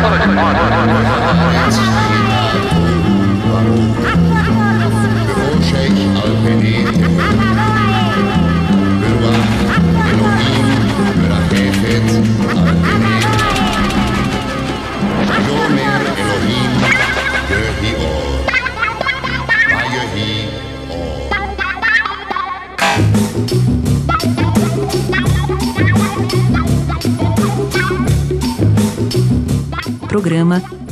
Con.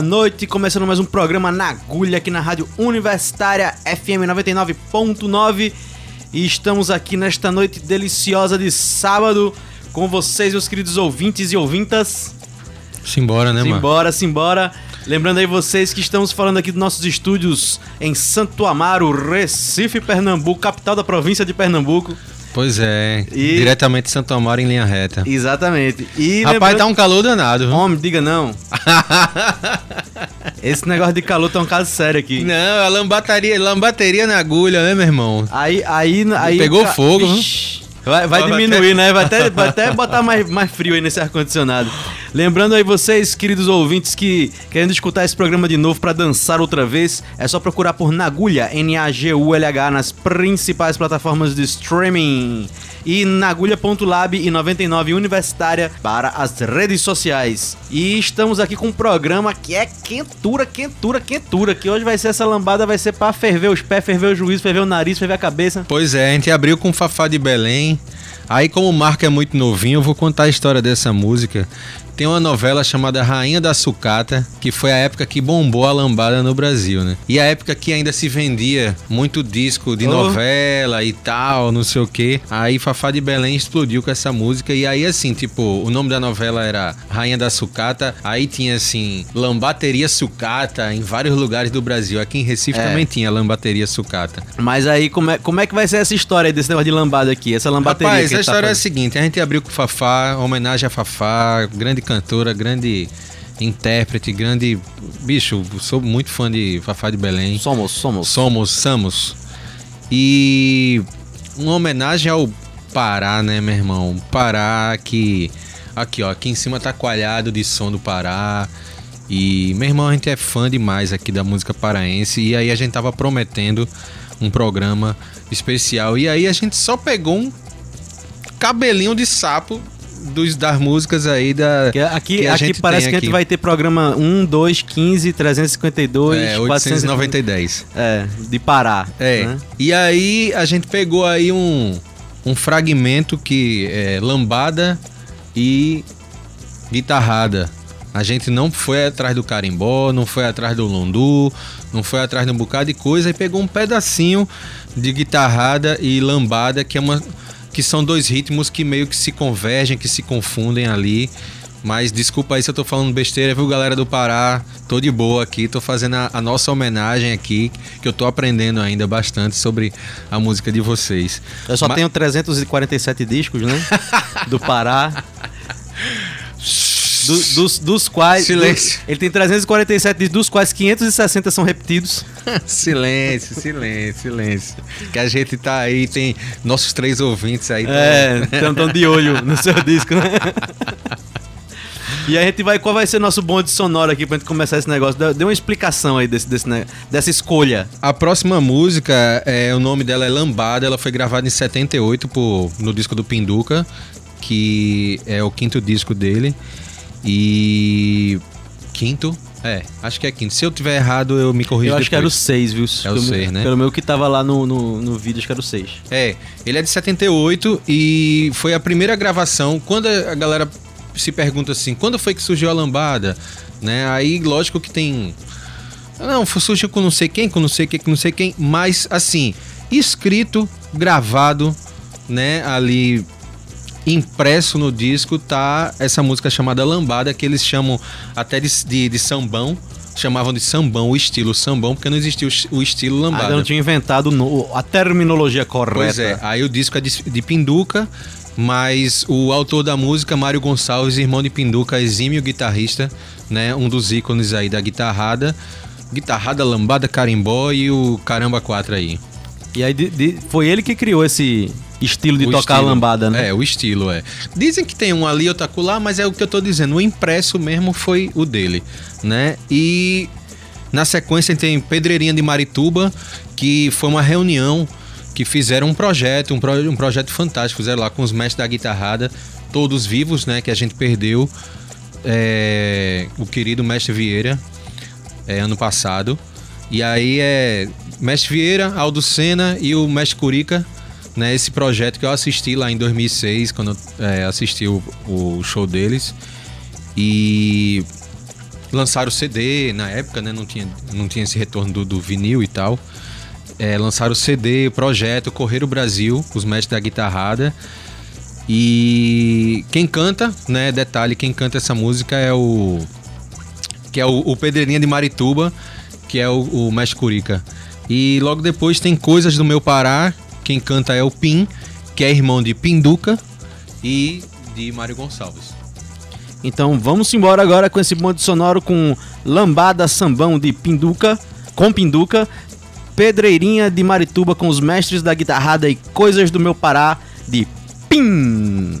boa noite. Começando mais um programa na agulha aqui na Rádio Universitária FM 99.9. E estamos aqui nesta noite deliciosa de sábado com vocês, meus queridos ouvintes e ouvintas. Simbora, né, mano? Simbora, simbora. Lembrando aí vocês que estamos falando aqui dos nossos estúdios em Santo Amaro, Recife, Pernambuco, capital da província de Pernambuco. Pois é, E- diretamente de Santo Amaro em linha reta. Exatamente. E Rapaz, lembrando- tá um calor danado? Homem, diga não. Esse negócio de calor tá um caso sério aqui. Não, a lambateria, lambateria na agulha, né, meu irmão? Aí, aí, aí. Pegou fogo? Ixi, Vai, vai Vai diminuir, né? Vai até, vai até botar mais, mais frio aí nesse ar-condicionado. Lembrando aí vocês, queridos ouvintes, que querendo escutar esse programa de novo pra dançar outra vez, é só procurar por Nagulha, N-A-G-U-L-H, nas principais plataformas de streaming. E nagulha.lab e 99 Universitária para as redes sociais. E estamos aqui com um programa que é quentura, quentura, quentura. Que hoje vai ser essa lambada, vai ser pra ferver os pés, ferver o juízo, ferver o nariz, ferver a cabeça. Pois é, a gente abriu com Fafá de Belém. Aí, como o Marco é muito novinho, eu vou contar a história dessa música. Tem uma novela chamada Rainha da Sucata, que foi a época que bombou a lambada no Brasil, né? E a época que ainda se vendia muito disco de Oh. novela e tal, não sei o quê. Aí Fafá de Belém explodiu com essa música. E aí, assim, tipo, o nome da novela era Rainha da Sucata. Aí tinha, assim, Lambateria Sucata em vários lugares do Brasil. Aqui em Recife É. também tinha Lambateria Sucata. Mas aí, como é, como é que vai ser essa história desse negócio de lambada aqui? Essa lambateria Rapaz, que a gente tá história é a seguinte: a gente abriu com o Fafá, homenagem a Fafá, grande cantora, grande intérprete, grande. Bicho, sou muito fã de Fafá de Belém. Somos, somos. Somos, somos. E uma homenagem ao Pará, né, meu irmão? Pará que. Aqui, ó, aqui em cima tá coalhado de som do Pará. E, meu irmão, a gente é fã demais aqui da música paraense. E aí a gente tava prometendo um programa especial. E aí a gente só pegou um cabelinho de sapo dos, das músicas aí da. Que Aqui, que a aqui gente parece que a gente aqui. vai ter programa 1, 2, 15, 352, É, 400 890 e 10. É, de Pará. É. né? E aí a gente pegou aí um, um fragmento que é lambada e guitarrada. A gente não foi atrás do carimbó, não foi atrás do lundu, não foi atrás de um bocado de coisa e pegou um pedacinho de guitarrada e lambada que é uma que são dois ritmos que meio que se convergem, que se confundem ali. Mas desculpa aí se eu tô falando besteira, viu, galera do Pará? Tô de boa aqui, tô fazendo a, a nossa homenagem aqui, que eu tô aprendendo ainda bastante sobre a música de vocês. Eu só Ma- tenho 347 discos, né? Do Pará. Do- dos, dos quais. Silêncio. do- ele tem 347 discos, dos quais 560 são repetidos. silêncio, silêncio, silêncio. Que a gente tá aí, tem nossos três ouvintes aí. tão- É, estão de olho no seu disco, né? E a gente vai. Qual vai ser nosso bonde sonoro aqui pra gente começar esse negócio? Dê uma explicação aí desse, desse, ne- dessa escolha. A próxima música, é, o nome dela é Lambada, ela foi gravada em 78 por, no disco do Pinduca, que é o quinto disco dele. E. Quinto? É, acho que é quinto. Se eu tiver errado, eu me corrijo Eu acho que era o depois. 6, viu? É o Pelo- seis, né? Pelo meu que tava lá no, no, no vídeo, acho que era o 6. É, ele é de 78 e foi a primeira gravação. Quando a galera se pergunta assim, quando foi que surgiu a lambada? Né? Aí, lógico que tem. Não, surgiu com não sei quem, com não sei quem, com não sei quem, mas assim, escrito, gravado, né, ali impresso no disco tá essa música chamada Lambada, que eles chamam até de, de, de sambão, chamavam de sambão, o estilo sambão, porque não existia o, o estilo lambada. Ainda não tinha inventado no- a terminologia correta. Pois é, aí o disco é de, de Pinduca, mas o autor da música, Mário Gonçalves, irmão de Pinduca, exímio guitarrista, né? Um dos ícones aí da guitarrada. Guitarrada, lambada, carimbó e o caramba 4 aí. E aí de- de- foi ele que criou esse estilo de O tocar estilo. a lambada, né? É, o estilo, é. Dizem que tem um ali, outro acolá, mas é o que eu tô dizendo. O impresso mesmo foi o dele, né? E na sequência tem Pedreirinha de Marituba, que foi uma reunião que fizeram um projeto, um, pro- um projeto fantástico. Fizeram lá com os mestres da guitarrada, todos vivos, né? Que a gente perdeu. É, o querido mestre Vieira, é, ano passado. E aí é Mestre Vieira, Aldo Senna e o Mestre Curica, né? Esse projeto que eu assisti lá em 2006, quando eu é, assisti o, o show deles. E lançaram o CD na época, né? Não tinha, não tinha esse retorno do, do vinil e tal. É, lançaram o CD, o projeto Correr o Brasil, os mestres da guitarrada. E quem canta, né? Detalhe, quem canta essa música é o que é o, o Pedreirinha de Marituba, que é o, o Mestre Curica. E logo depois tem Coisas do Meu Pará, quem canta é o Pim, que é irmão de Pinduca e de Mário Gonçalves. Então vamos embora agora com esse bonde sonoro com Lambada Sambão de Pinduca, com Pinduca, Pedreirinha de Marituba com os mestres da guitarrada e Coisas do Meu Pará de Pim.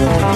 Thank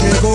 chegou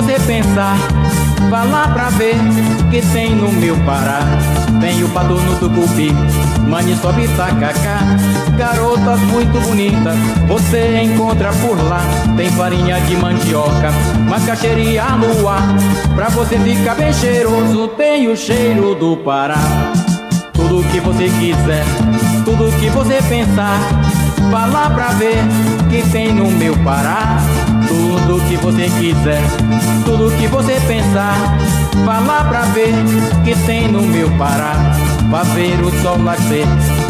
você pensar, vá lá pra ver que tem no meu Pará. Tem o pato no tucupi, maniçobe tacacá, garotas muito bonitas, você encontra por lá. Tem farinha de mandioca, macaxeira e aluá, pra você ficar bem cheiroso, tem o cheiro do Pará. Tudo que você quiser, tudo que você pensar, vá lá pra ver que tem no meu Pará. Tudo que você quiser, tudo que você pensar, vá lá pra ver que tem no meu Pará. Ver o sol nascer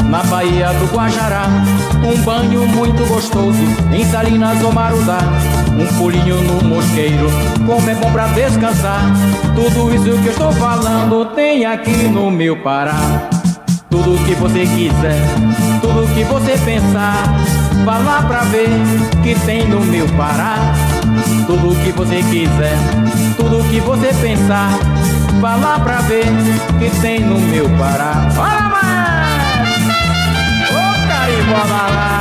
na Baía do Guajará. Um banho muito gostoso em Salinas ou Marudá. Um pulinho no mosqueiro, como é bom pra descansar. Tudo isso que eu estou falando tem aqui no meu Pará. Tudo que você quiser, tudo que você pensar, vá lá pra ver que tem no meu Pará. Tudo que você quiser, tudo que você pensar, vá lá pra ver que tem no meu Pará. Fala mais! Ô carimbó balado!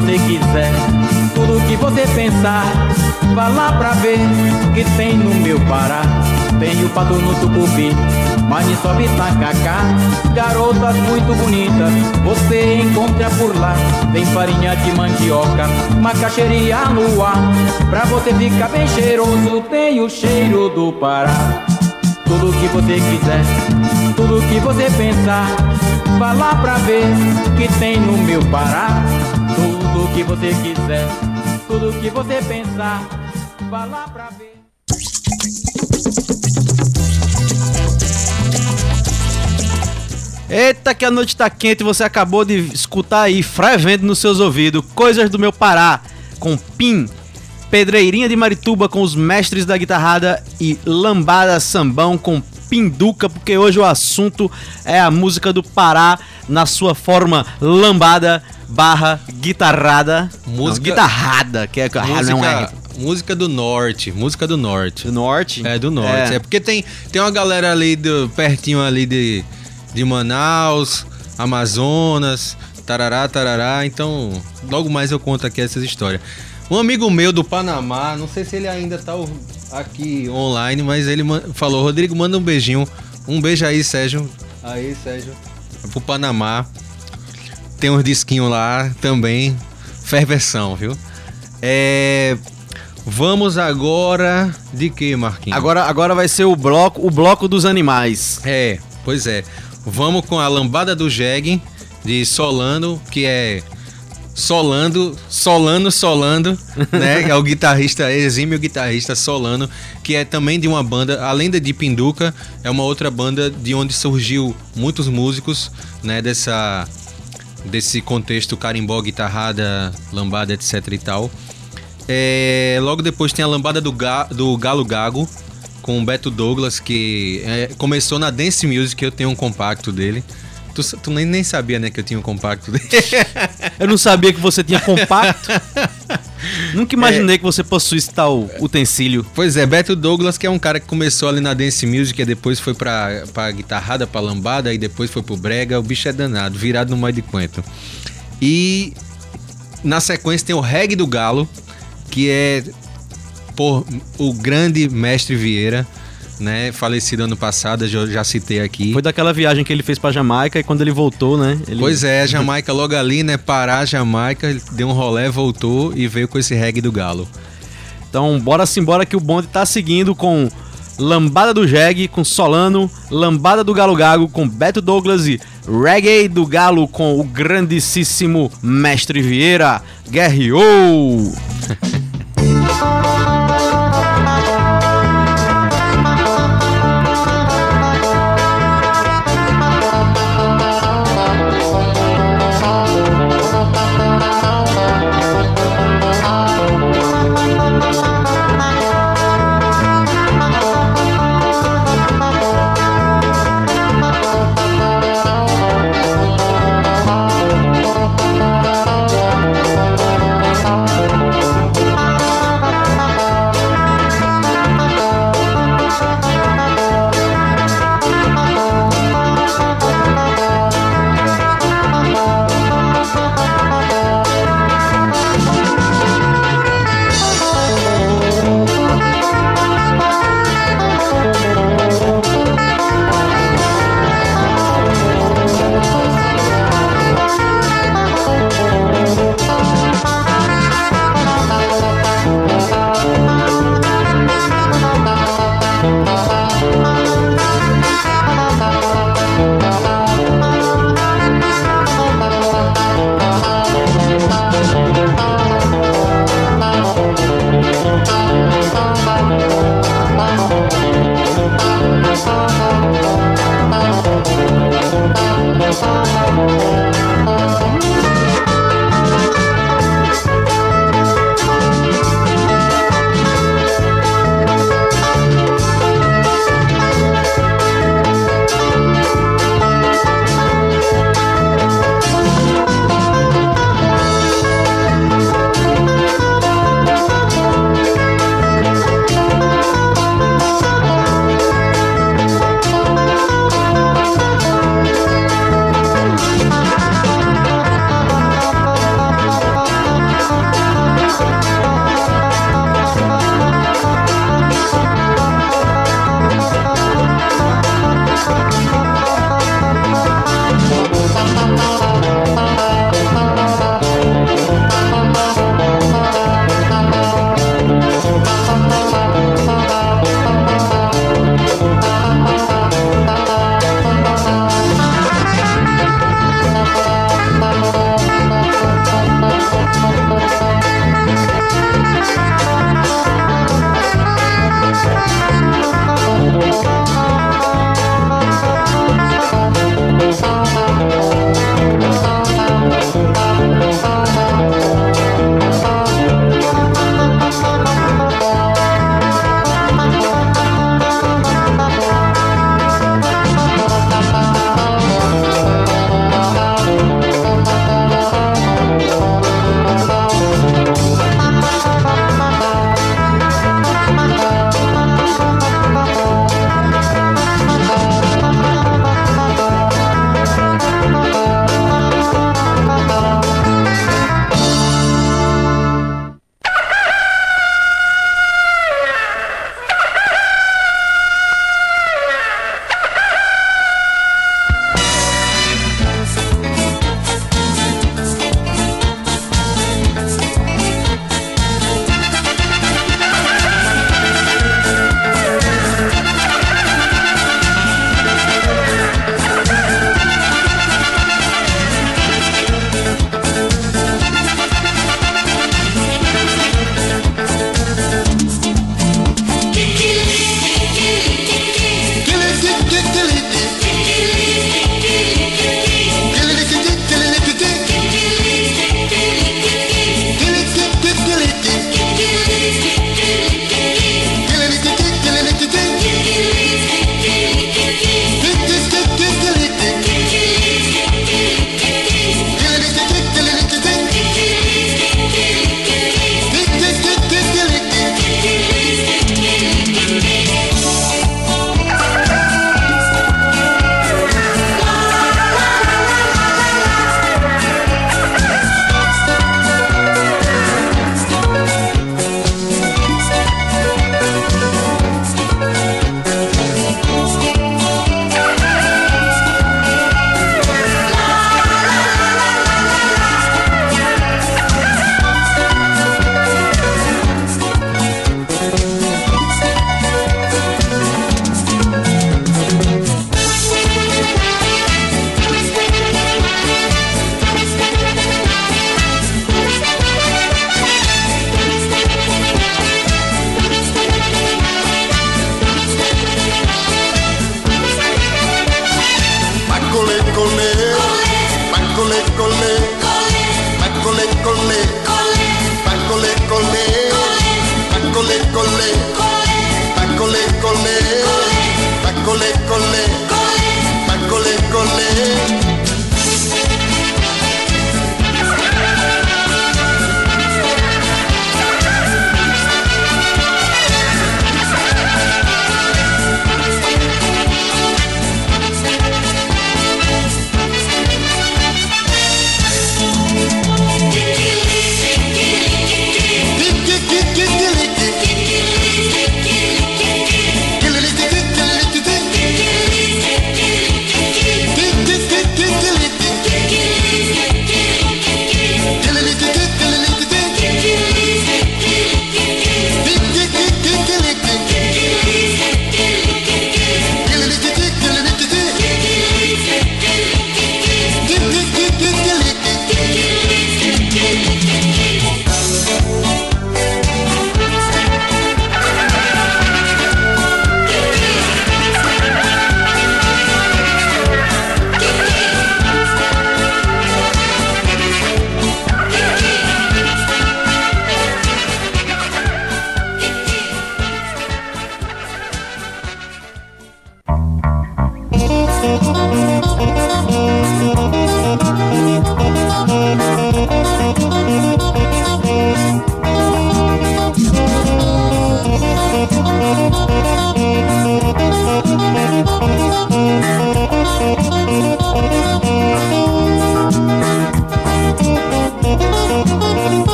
Você quiser, tudo que você pensar, vá lá pra ver que tem no meu Pará. Tem o pato no tucupi, maniçobe tacacá, garotas muito bonitas, você encontra por lá. Tem farinha de mandioca, macaxeira e aluá, pra você ficar bem cheiroso, tem o cheiro do Pará. Tudo que você quiser, tudo que você pensar, vá lá pra ver que tem no meu Pará. Que você quiser, tudo que você pensar, vá lá pra ver. Eita, que a noite tá quente você acabou de escutar aí, frevendo nos seus ouvidos, Coisas do Meu Pará, com Pim, Pedreirinha de Marituba com os mestres da guitarrada e Lambada Sambão com Pinduca, porque hoje o assunto é a música do Pará na sua forma lambada barra guitarrada. Música- Não, guitarrada, que é... ah, não é. Música, música do norte, música do norte. Do norte? É, do norte. É, porque tem, tem uma galera ali do, pertinho ali de, de Manaus, Amazonas, tarará, tarará. Então, logo mais eu conto aqui essas histórias. Um amigo meu do Panamá, não sei se ele ainda tá aqui online, mas ele falou: Rodrigo, manda um beijinho. Um beijo aí, Sérgio. Aí, Sérgio. É pro Panamá. Tem uns disquinhos lá também. Ferversão, viu? É. Vamos agora. De que, Marquinhos? Agora, agora vai ser o bloco, o bloco dos animais. É, pois é. Vamos com a lambada do jegue de Solano, que é Solando, Solano, Solando, né? É o guitarrista, exímio guitarrista Solano, que é também de uma banda, além da de Pinduca, é uma outra banda de onde surgiu muitos músicos, né? Dessa, desse contexto carimbó, guitarrada, lambada, etc e tal. É, logo depois tem a lambada do, Ga- do Galo Gago, com o Beto Douglas, que é, começou na Dance Music, eu tenho um compacto dele. Tu, tu nem, nem sabia, né, que eu tinha um compacto dele. Eu não sabia que você tinha compacto. Nunca imaginei É. que você possuísse tal utensílio. pois é, Beto Douglas, que é um cara que começou ali na Dance Music, e depois foi pra, pra guitarrada, pra lambada, e depois foi pro brega. O bicho é danado, virado no meio de quento. E na sequência tem o Reggae do Galo, que é por o grande mestre Vieira, né, falecido ano passado, eu já, citei aqui. Foi daquela viagem que ele fez pra Jamaica e quando ele voltou, né? Ele... Pois é, Jamaica logo ali, né? Pará, Jamaica, ele deu um rolé, voltou e veio com esse reggae do galo. Então, bora simbora que o bonde tá seguindo com Lambada do Jeg com Solano, Lambada do Galo Gago com Beto Douglas e Reggae do Galo com o grandíssimo Mestre Vieira. Guerreou!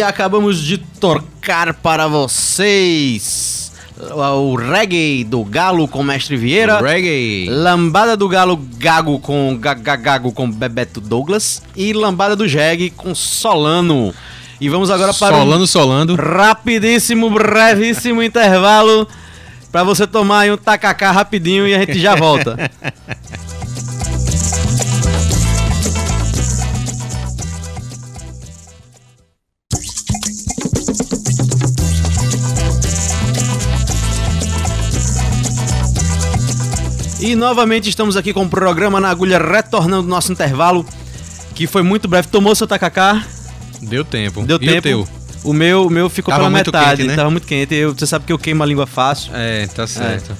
E acabamos de tocar para vocês o reggae do Galo com Mestre Vieira. Reggae. Lambada do Galo Gago com Gaga- Gago com Bebeto Douglas e Lambada do Jeg com Solano. E vamos agora para Solando, solando. um rapidíssimo, brevíssimo intervalo para você tomar um tacacá rapidinho e a gente já volta. E novamente estamos aqui com o programa na agulha retornando do nosso intervalo, que foi muito breve. Tomou seu tacacá? Deu tempo. Deu e tempo. O? O meu, o meu ficou Tava pela metade, quente, né? tava muito quente. Eu, você sabe que eu queimo a língua fácil. É, tá certo.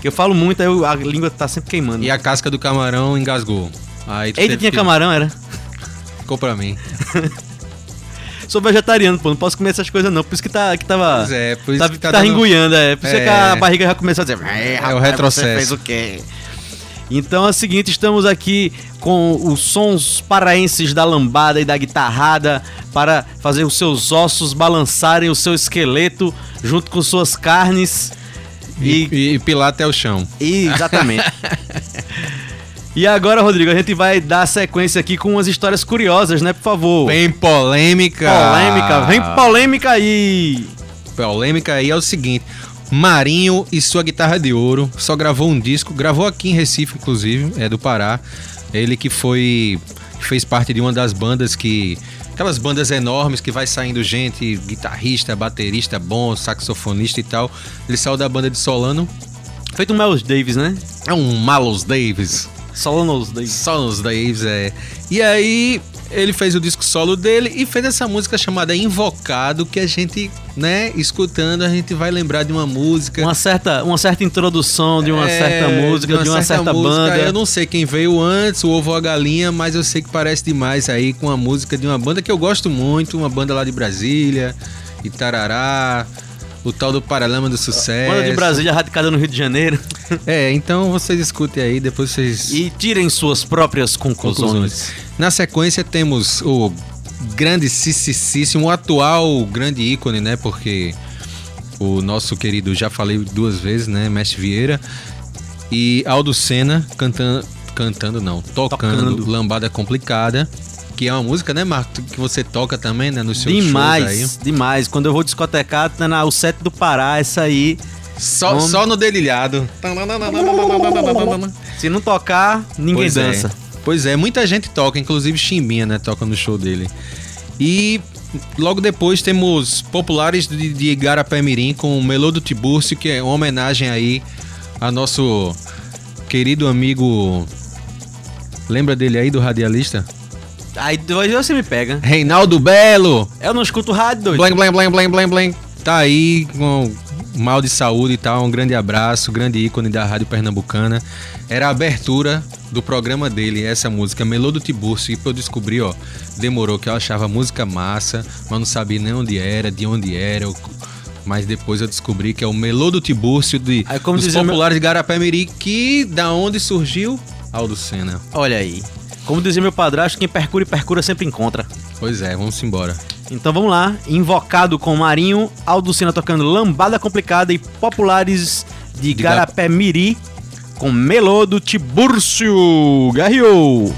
Que eu falo muito, aí eu- a língua tá sempre queimando. E a casca do camarão engasgou. Aí Eita, tinha que- camarão, era? Ficou pra mim. Sou vegetariano, pô, não posso comer essas coisas não. Por isso que, tá, que tava. Pois é, por isso tá, que tá tá dando- enguiando, é. Por isso É. que a barriga já começou a dizer. É, É o retrocesso. Você fez o quê? Então é o seguinte, estamos aqui com os sons paraenses da lambada e da guitarrada para fazer os seus ossos balançarem o seu esqueleto junto com suas carnes. E, E, e, pilar até o chão. e- exatamente. e agora, Rodrigo, a gente vai dar sequência aqui com umas histórias curiosas, né? Por favor. Vem polêmica! polêmica, vem polêmica aí. polêmica aí é o seguinte: Marinho e sua guitarra de ouro só gravou um disco, gravou aqui em Recife, inclusive, é do Pará. Ele que foi. fez parte de uma das bandas que. Aquelas bandas enormes que vai saindo gente, guitarrista, baterista bom, saxofonista e tal. Ele saiu da banda de Solano. Feito um Miles Davis, né? É um Malus Davis. Solanos Davis. Solos Davis, é. E aí ele fez o disco solo dele e fez essa música chamada Invocado, que a gente, né, escutando, a gente vai lembrar de uma música. Uma certa, uma certa introdução de uma É, certa música, de uma, certa, música. banda. Eu não sei quem veio antes, o ovo ou a galinha, mas eu sei que parece demais aí com a música de uma banda que eu gosto muito, uma banda lá de Brasília, Itarará, o tal do Paralama do Sucesso. Banda de Brasília radicada no Rio de Janeiro. É, então vocês escutem aí, depois vocês E tirem suas próprias conclusões. conclusões. Na sequência temos o grande Cicicíssimo, o atual grande ícone, né? Porque o nosso querido, já falei duas vezes, né? Mestre Vieira. E Aldo Senna cantando, cantando não, tocando, Tocando. Lambada Complicada. Que é uma música, né, Marco? Que você toca também, né? Nos seus shows Demais, aí. demais. Quando eu vou discotecar, tá na, o set do Pará, essa aí. Só, só no dedilhado. Se não tocar, ninguém Pois é. dança. Pois é, muita gente toca, inclusive Chimbinha, né? Toca no show dele. E logo depois temos Populares de, de Igarapé Mirim com o Melô do Tibúrcio, que é uma homenagem aí a nosso querido amigo. Lembra dele aí, do radialista? Aí depois você me pega. Reinaldo Belo! Eu não escuto rádio, doido. Blém, blém, blém, blém, blém, blém. Tá aí com mal de saúde e tal. Um grande abraço, grande ícone da Rádio Pernambucana. Era a abertura do programa dele, essa música, Melô do Tibúrcio. E pra eu descobrir, ó, demorou que eu achava música massa, mas não sabia nem onde era, de onde era. eu- Mas depois eu descobri que é o Melô do Tibúrcio de, Aí, como dos dizia meu- populares de Garapé Miri, que da onde surgiu Aldo Senna. Olha aí. Como dizia meu padrasto, quem percura e percura sempre encontra. Pois é, vamos embora. Então vamos lá, invocado com Marinho, Aldo Cena tocando Lambada Complicada e Populares de De Garapé Miri com Melô do Tibúrcio. Garriou!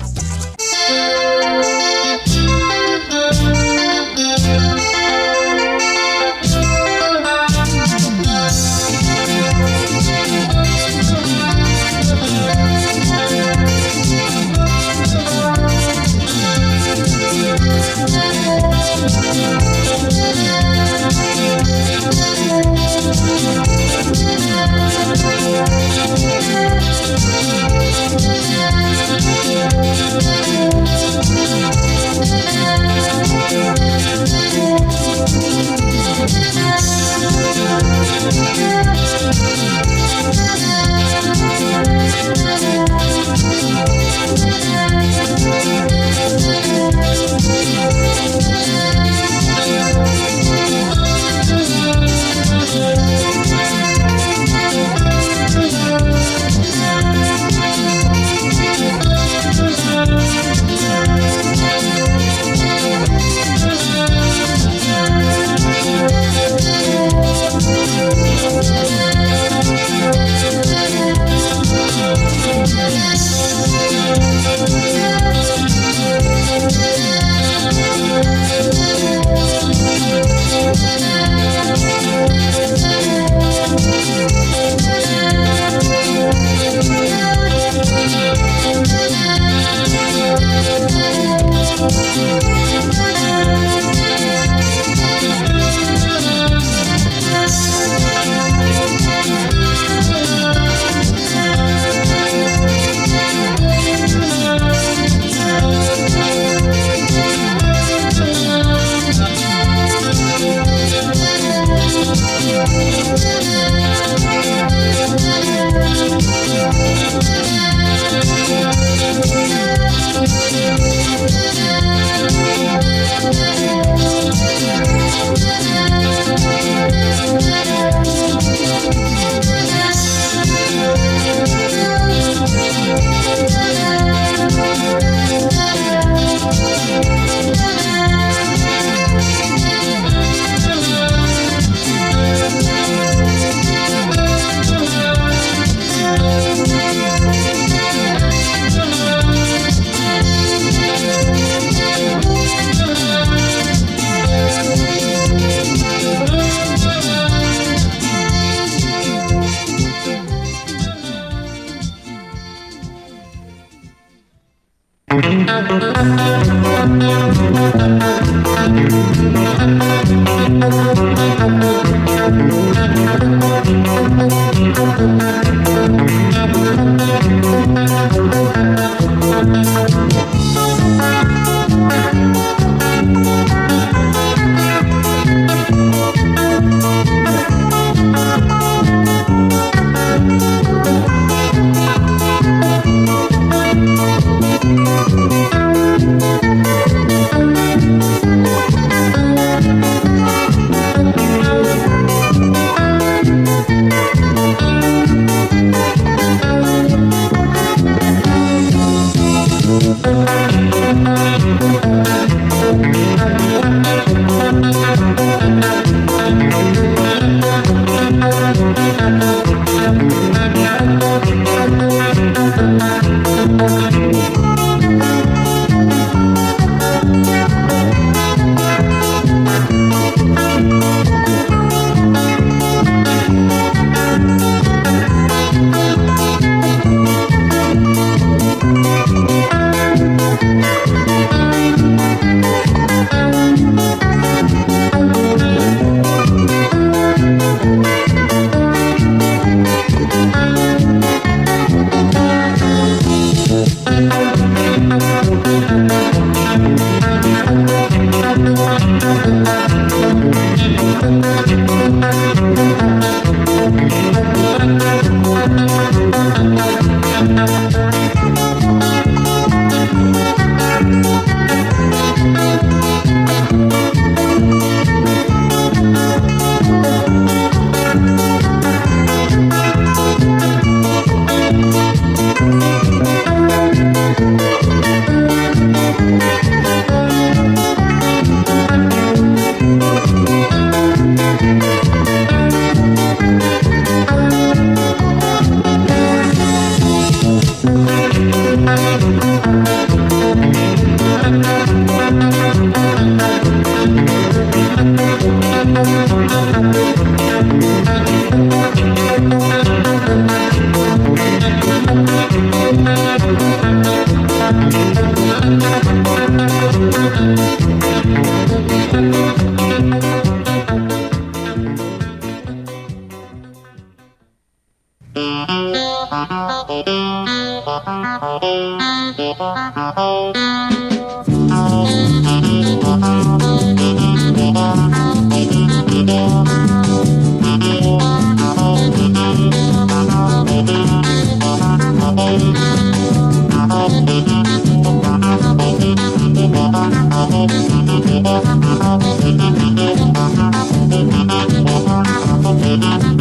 Thank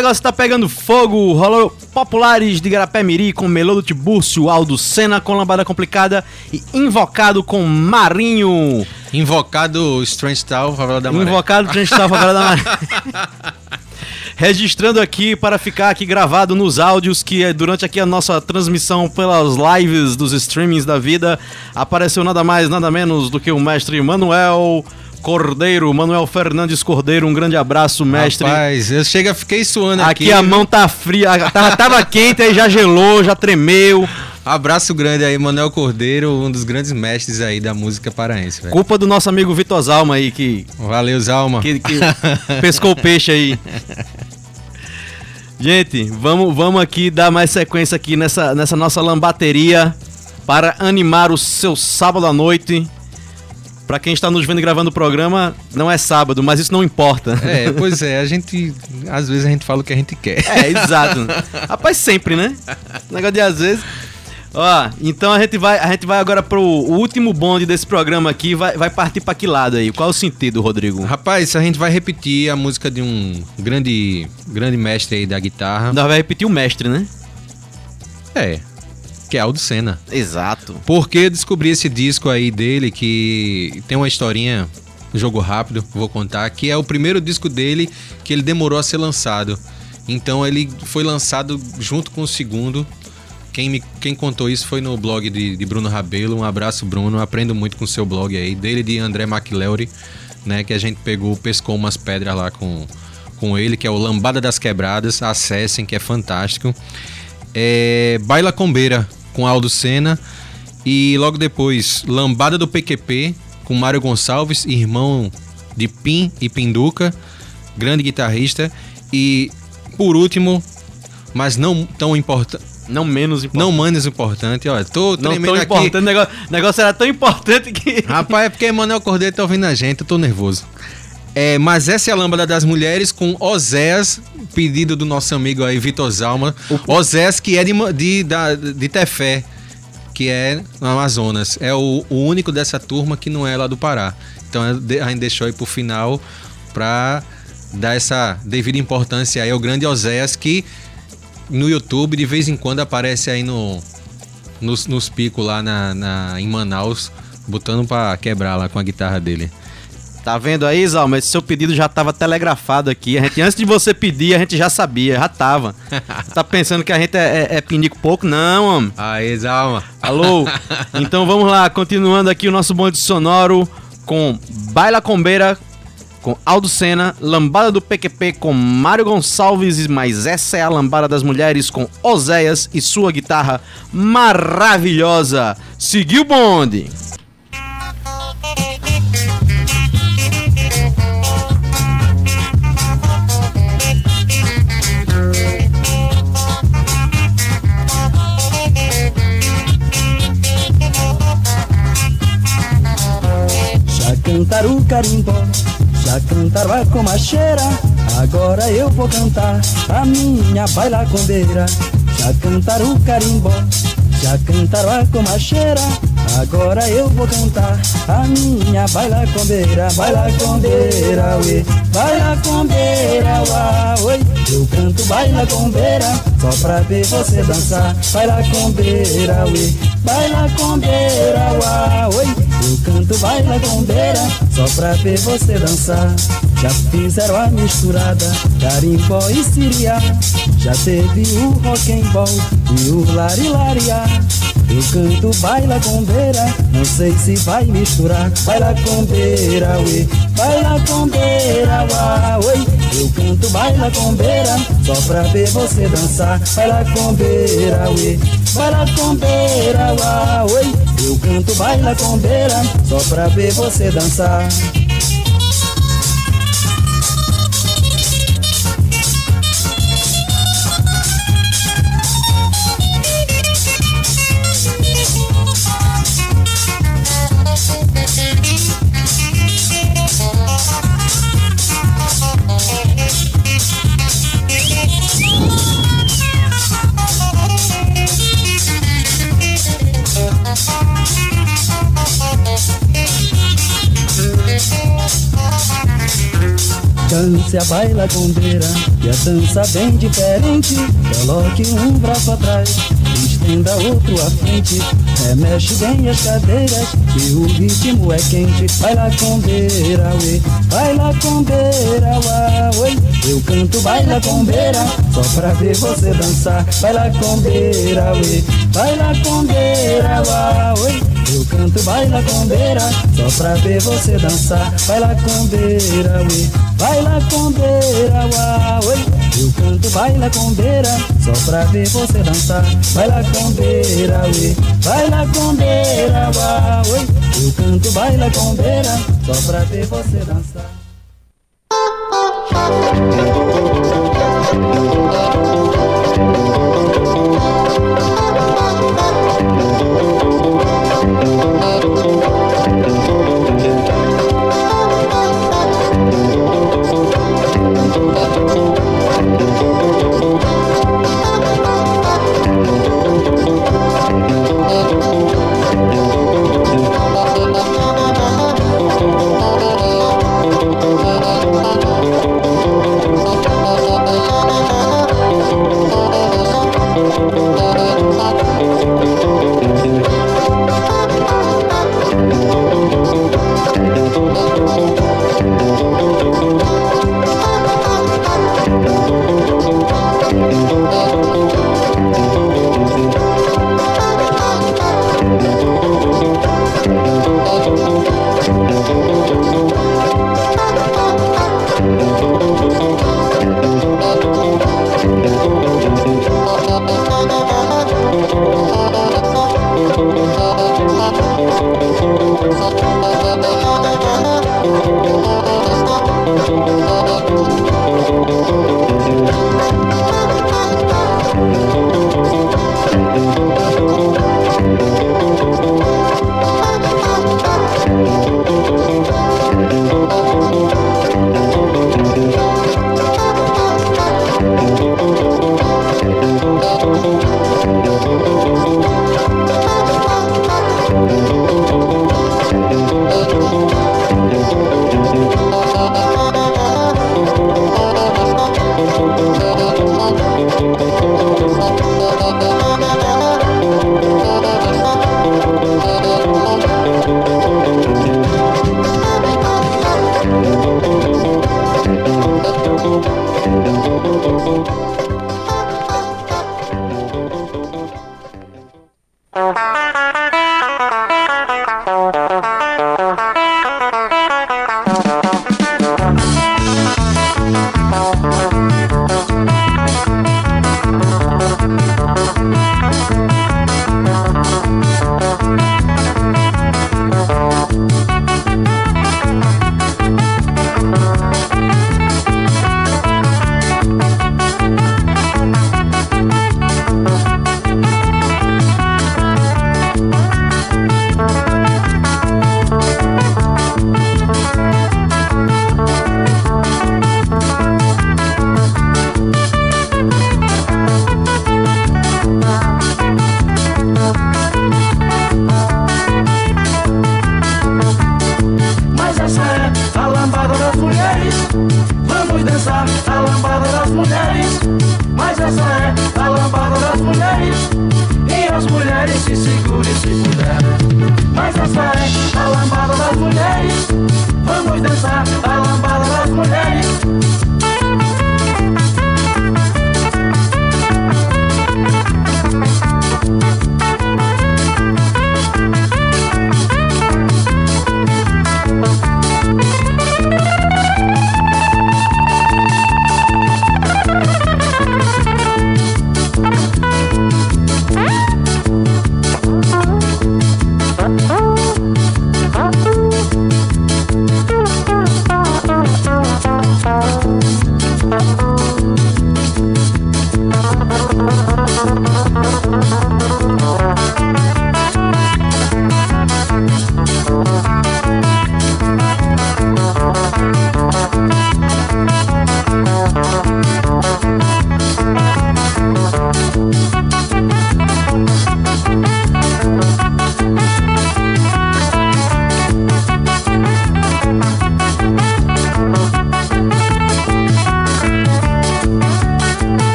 Negócio tá pegando fogo. Rolou Populares de Garapé Miri com Melô do Tibúrcio, Aldo Senna com Lambada Complicada e Invocado com Marinho. Invocado Strange Tal, Favela da Maré. Invocado Transtal Favela da Maré. Registrando aqui para ficar aqui gravado nos áudios que é durante aqui a nossa transmissão pelas lives dos streamings da vida apareceu nada mais, nada menos do que o mestre Manuel Cordeiro, Manuel Fernandes Cordeiro. Um grande abraço, mestre. Rapaz, eu chega, fiquei suando aqui. Aqui a mão tá fria, tava, tava quente, aí já gelou, já tremeu. Abraço grande aí, Manuel Cordeiro, um dos grandes mestres aí da música paraense, velho. Culpa do nosso amigo Vitor Zalma aí, que, Valeu, Zalma. que, que pescou o peixe aí. Gente, vamos, vamos aqui dar mais sequência aqui nessa, nessa nossa lambateria para animar o seu sábado à noite. Pra quem está nos vendo gravando o programa, não é sábado, mas isso não importa. É, pois é, a gente. Às vezes a gente fala o que a gente quer. É, exato. Rapaz, sempre, né? Negócio de às vezes. Ó, então a gente vai, a gente vai agora pro último bonde desse programa aqui, vai, vai partir pra que lado aí? Qual é o sentido, Rodrigo? Rapaz, a gente vai repetir a música de um grande, grande mestre aí da guitarra. Nós vai repetir o mestre, né? É. Que é Aldo Senna. Exato. Porque eu descobri esse disco aí dele que tem uma historinha, jogo rápido, vou contar, que é o primeiro disco dele que ele demorou a ser lançado. Então ele foi lançado junto com o segundo. Quem, me, quem contou isso foi no blog de, de Bruno Rabelo. Um abraço, Bruno. Aprendo muito com o seu blog aí. Dele e de André McLeary, né? Que a gente pegou, pescou umas pedras lá com, com ele, que é o Lambada das Quebradas. Acessem, que é fantástico. É, Baila Combeira, com Aldo Senna. E logo depois, Lambada do PQP, com Mário Gonçalves, irmão de Pim e Pinduca, grande guitarrista. E por último, mas não tão importante, Não menos importante. não menos importante, ó, tô não tremendo tão aqui. importante. O negócio, negócio era tão importante que. Rapaz, é porque Manuel Cordeiro tá ouvindo a gente, eu tô nervoso. É, mas essa é a lâmpada das mulheres com Oséias, pedido do nosso amigo aí, Vitor Zalma. Oséias, que é de, de, da, de Tefé, que é no Amazonas. É o, o único dessa turma que não é lá do Pará. Então de- a gente deixou aí pro final pra dar essa devida importância aí ao grande Oséias, que no YouTube de vez em quando aparece aí no, nos, nos picos lá na, na- em Manaus, botando pra quebrar lá com a guitarra dele. Tá vendo aí, Zalma? Esse seu pedido já tava telegrafado aqui. A gente, antes de você pedir, a gente já sabia, já tava. tá pensando que a gente é, é, é pinico pouco? Não, homem. Aí, Zalma. Alô? Então vamos lá, continuando aqui o nosso bonde sonoro com Baila Combeira, com Aldo Senna, Lambada do PQP com Mário Gonçalves, mas essa é a Lambada das Mulheres com Oséias e sua guitarra maravilhosa. Seguiu o bonde. Já cantaram o carimbó, já cantaram a comacheira. Agora eu vou cantar a minha baila combeira. Já cantaram o carimbó, já cantaram a comacheira. Agora eu vou cantar a minha baila combeira. Baila combeira, uê, baila combeira, uá, oi. Eu canto baila combeira, só pra ver você dançar. Baila combeira, uê, baila combeira, uá, oi. Eu canto baila combeira, só pra ver você dançar. Já fizeram a misturada, carimbó e siriá. Já teve o rock and roll e o lari-lariá. Eu canto baila combeira, não sei se vai misturar. Baila combeira, uê, baila combeira, uá, oi. Eu canto baila combeira, só pra ver você dançar. Baila combeira, uê, baila combeira, uá, oi. Eu canto baila combeira, só pra ver você dançar. Dance a baila condeira e a dança bem diferente. Coloque um braço atrás, estenda outro à frente. Remexe bem as cadeiras e o ritmo é quente. Baila condeira, uê, baila condeira, uá, uê. Eu canto baila condeira só pra ver você dançar. Baila condeira, uê, baila condeira, uá, uê. Eu canto baila condeira só pra ver você dançar. Baila condeira, uê, baila condeira, uá, uê. Eu canto baila condeira só pra ver você dançar. Baila condeira, uê, baila condeira, uá, uê. Eu canto baila condeira só pra ver você dançar.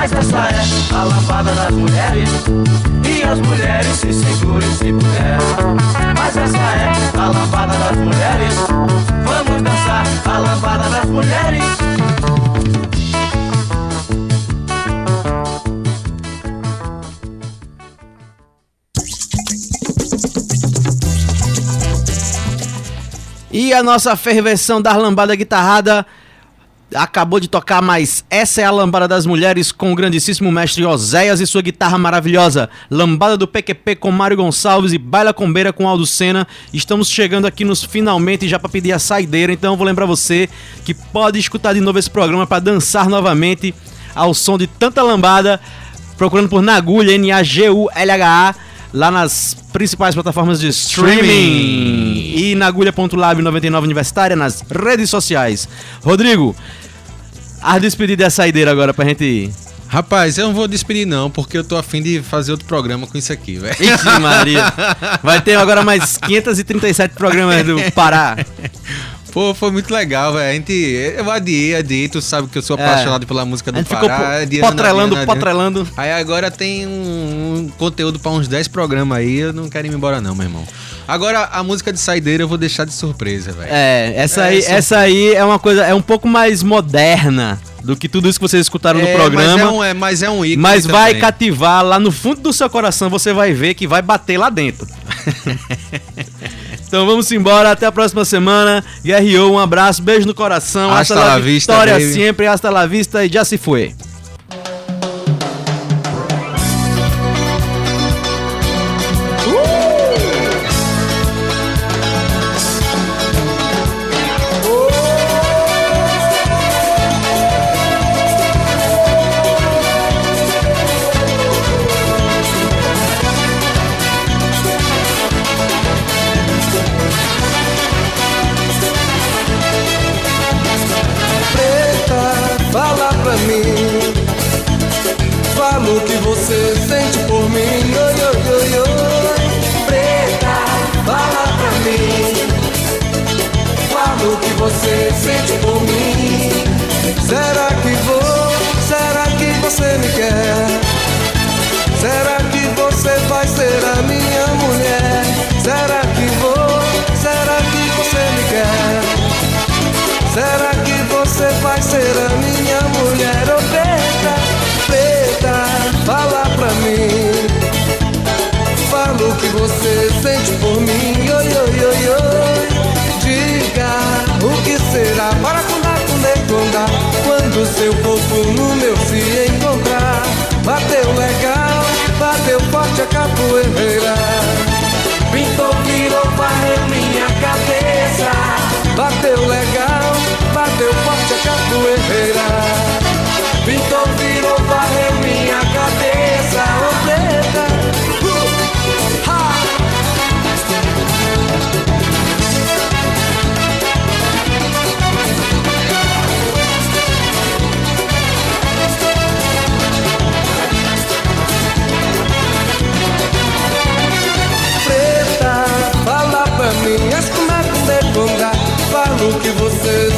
Mas essa é a lambada das mulheres. E as mulheres se segurem se puder. Mas essa é a lambada das mulheres. Vamos dançar a lambada das mulheres. E a nossa ferversão da lambada guitarrada acabou de tocar, mas essa é a lambada das mulheres com o grandíssimo mestre Oséias e sua guitarra maravilhosa. Lambada do PQP com Mário Gonçalves e Baila Combeira com Aldo Senna. Estamos chegando aqui nos finalmente já para pedir a saideira, então eu vou lembrar você que pode escutar de novo esse programa para dançar novamente ao som de tanta lambada, procurando por Nagulha, N-A-G-U-L-H-A lá nas principais plataformas de streaming e na agulha.lab 99 Universitária nas redes sociais. Rodrigo, a despedida e a saideira agora pra gente ir. Rapaz, eu não vou despedir não, porque eu tô afim de fazer outro programa com isso aqui, velho. Ixi, Maria. Vai ter agora mais 537 programas do Pará. Pô, foi muito legal, velho. A gente. Eu adiei, adiei. Tu sabe que eu sou É. apaixonado pela música do A gente ficou Pará. po- adiando, potrelando, adiando. potrelando. Aí agora tem um, um conteúdo pra uns 10 programas aí. Eu não quero ir embora, não, meu irmão. Agora, a música de saideira eu vou deixar de surpresa, velho. É, essa É, aí, são- essa aí é uma coisa, é um pouco mais moderna do que tudo isso que vocês escutaram no É, programa. Mas é um, é, mas é um ícone. Mas vai também. cativar lá no fundo do seu coração, você vai ver que vai bater lá dentro. então vamos embora, até a próxima semana. Guerreou, um abraço, beijo no coração. Hasta la vista, vitória baby. sempre, hasta la vista e já se foi.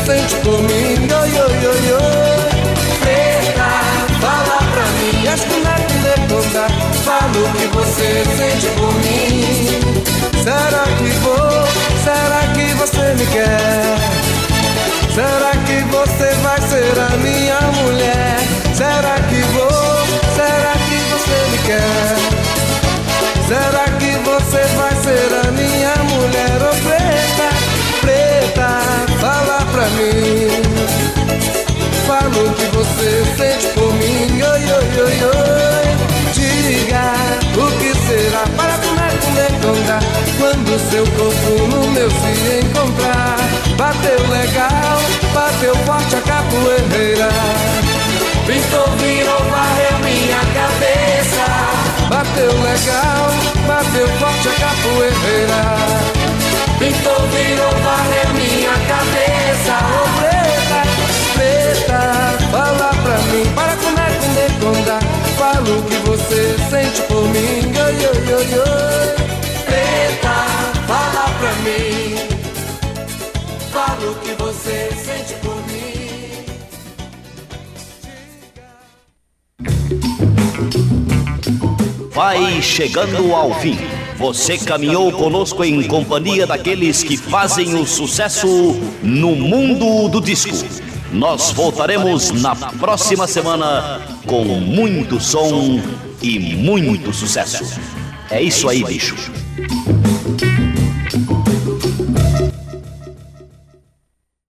Sente mim, oi, oi, oi, oi Preta, fala pra mim, as como é que deconda Fala o que você sente por mim. Será que vou, será que você me quer? Será que você vai ser a minha mulher? Será que o que você sente por mim. Oi, oi, oi, oi. Diga o que será para comer, comer, contar. Quando seu corpo no meu se encontrar. Bateu legal, bateu forte a capoeira. Pintou, virou, varreu minha cabeça. Bateu legal, bateu forte a capoeira. Pintou, virou, varreu o que você sente por mim. Ai, ai, ai, ai. Preta, fala pra mim. Fala o que você sente por mim. Vai chegando ao fim. Você caminhou conosco em companhia daqueles que fazem o sucesso no mundo do disco. Nós voltaremos na próxima semana com muito som e muito sucesso. É isso aí, bicho.